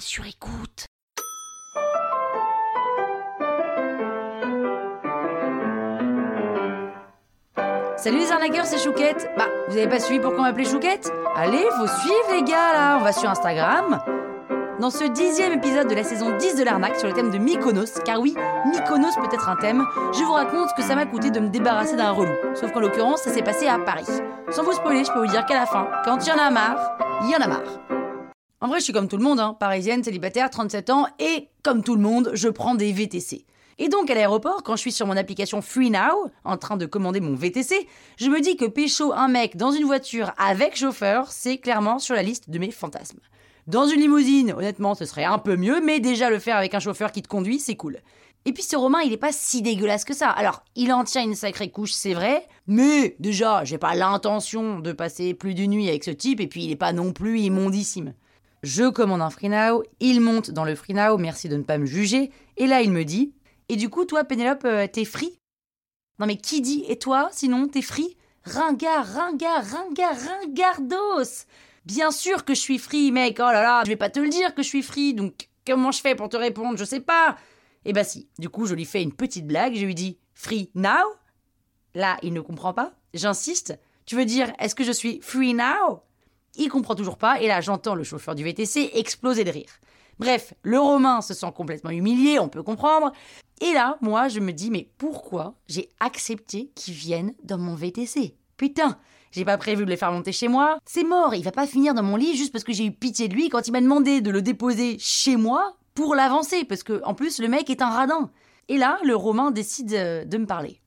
sur écoute. Salut les arnaqueurs, c'est Chouquette. Bah, vous avez pas suivi pourquoi on m'appelait Chouquette? Allez, faut suivre les gars là, on va sur Instagram. Dans ce dixième épisode de la saison 10 de l'arnaque sur le thème de Mykonos, car oui, Mykonos peut être un thème, je vous raconte ce que ça m'a coûté de me débarrasser d'un relou. Sauf qu'en l'occurrence, ça s'est passé à Paris. Sans vous spoiler, je peux vous dire qu'à la fin, quand il y en a marre, il y en a marre. En vrai, je suis comme tout le monde, hein, parisienne, célibataire, 37 ans, et comme tout le monde, je prends des VTC. Et donc à l'aéroport, quand je suis sur mon application Free Now, en train de commander mon VTC, je me dis que pécho un mec dans une voiture avec chauffeur, c'est clairement sur la liste de mes fantasmes. Dans une limousine, honnêtement, ce serait un peu mieux, mais déjà le faire avec un chauffeur qui te conduit, c'est cool. Et puis ce Romain, il est pas si dégueulasse que ça. Alors, il en tient une sacrée couche, c'est vrai, mais déjà, j'ai pas l'intention de passer plus d'une nuit avec ce type, et puis il est pas non plus immondissime. Je commande un Free Now, il monte dans le Free Now, merci de ne pas me juger, et là il me dit Et du coup, toi, Pénélope, euh, t'es free? Non mais qui dit Et toi, sinon, t'es free? Ringard, ringard, ringard, ringardos! Bien sûr que je suis free, mec, oh là là, je vais pas te le dire que je suis free, donc comment je fais pour te répondre Je sais pas! Eh bah si, du coup, je lui fais une petite blague, je lui dis Free now? Là, il ne comprend pas, j'insiste. Tu veux dire, est-ce que je suis free now? Il comprend toujours pas, et là j'entends le chauffeur du VTC exploser de rire. Bref, le Romain se sent complètement humilié, on peut comprendre. Et là, moi, je me dis, mais pourquoi j'ai accepté qu'il vienne dans mon VTC Putain, j'ai pas prévu de le faire monter chez moi. C'est mort, il va pas finir dans mon lit juste parce que j'ai eu pitié de lui quand il m'a demandé de le déposer chez moi pour l'avancer, parce que en plus le mec est un radin. Et là, le Romain décide euh, de me parler.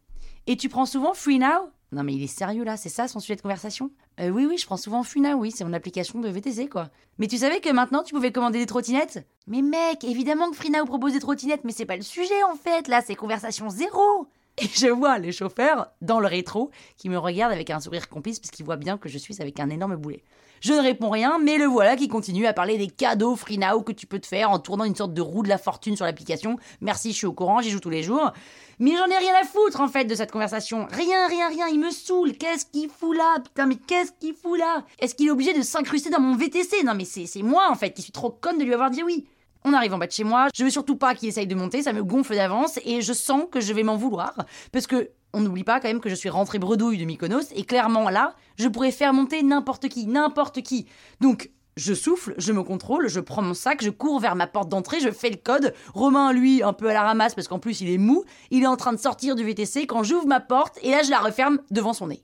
Et tu prends souvent Free Now? Non mais il est sérieux là, c'est ça son sujet de conversation? Euh, Oui, oui, je prends souvent Funa, oui, c'est mon application de VTC quoi. Mais tu savais que maintenant tu pouvais commander des trottinettes? Mais mec, évidemment que FreeNow propose des trottinettes, mais c'est pas le sujet en fait, là c'est conversation zéro et je vois le chauffeur dans le rétro qui me regarde avec un sourire complice parce qu'il voit bien que je suis avec un énorme boulet. Je ne réponds rien, mais le voilà qui continue à parler des cadeaux Free Now que tu peux te faire en tournant une sorte de roue de la fortune sur l'application. Merci, je suis au courant, j'y joue tous les jours. Mais j'en ai rien à foutre en fait de cette conversation. Rien, rien, rien, il me saoule. Qu'est-ce qu'il fout là? Putain, mais qu'est-ce qu'il fout là? Est-ce qu'il est obligé de s'incruster dans mon VTC Non, mais c'est moi en fait qui suis trop conne de lui avoir dit oui. On arrive en bas de chez moi, je veux surtout pas qu'il essaye de monter, ça me gonfle d'avance et je sens que je vais m'en vouloir parce que on n'oublie pas quand même que je suis rentrée bredouille de Mykonos et clairement là, je pourrais faire monter n'importe qui, n'importe qui. Donc je souffle, je me contrôle, je prends mon sac, je cours vers ma porte d'entrée, je fais le code. Romain, lui, un peu à la ramasse parce qu'en plus il est mou, il est en train de sortir du VTC quand j'ouvre ma porte et là je la referme devant son nez.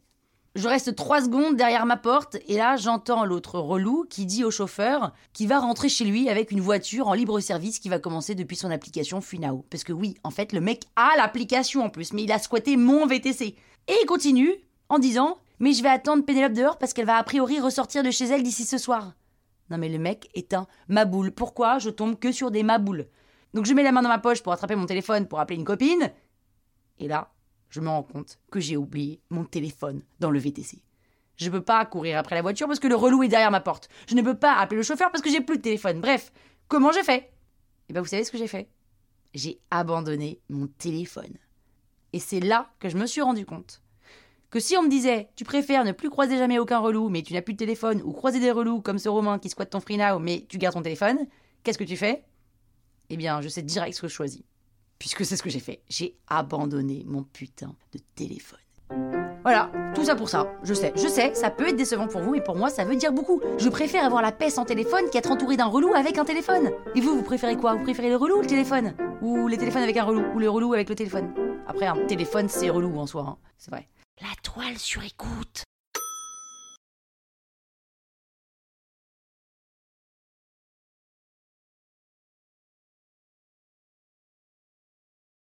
Je reste trois secondes derrière ma porte et là j'entends l'autre relou qui dit au chauffeur qu'il va rentrer chez lui avec une voiture en libre service qui va commencer depuis son application Funao. Parce que oui, en fait le mec a l'application en plus, mais il a squatté mon VTC. Et il continue en disant Mais je vais attendre Pénélope dehors parce qu'elle va a priori ressortir de chez elle d'ici ce soir. Non mais le mec est un maboule. Pourquoi je tombe que sur des maboules? Donc je mets la main dans ma poche pour attraper mon téléphone pour appeler une copine. Et là, je me rends compte que j'ai oublié mon téléphone dans le VTC. Je ne peux pas courir après la voiture parce que le relou est derrière ma porte. Je ne peux pas appeler le chauffeur parce que j'ai plus de téléphone. Bref, comment j'ai fait Eh bien, vous savez ce que j'ai fait? J'ai abandonné mon téléphone. Et c'est là que je me suis rendu compte que si on me disait tu préfères ne plus croiser jamais aucun relou mais tu n'as plus de téléphone ou croiser des relous comme ce Romain qui squatte ton free now mais tu gardes ton téléphone, qu'est-ce que tu fais? Eh bien, je sais direct ce que je choisis puisque c'est ce que j'ai fait. J'ai abandonné mon putain de téléphone. Voilà, tout ça pour ça. Je sais, je sais, ça peut être décevant pour vous, mais pour moi, ça veut dire beaucoup. Je préfère avoir la paix sans téléphone qu'être entouré d'un relou avec un téléphone. Et vous, vous préférez quoi? Vous préférez le relou ou le téléphone? Ou les téléphones avec un relou? Ou le relou avec le téléphone? Après, un téléphone, c'est relou en soi, hein. c'est vrai. La toile sur écoute.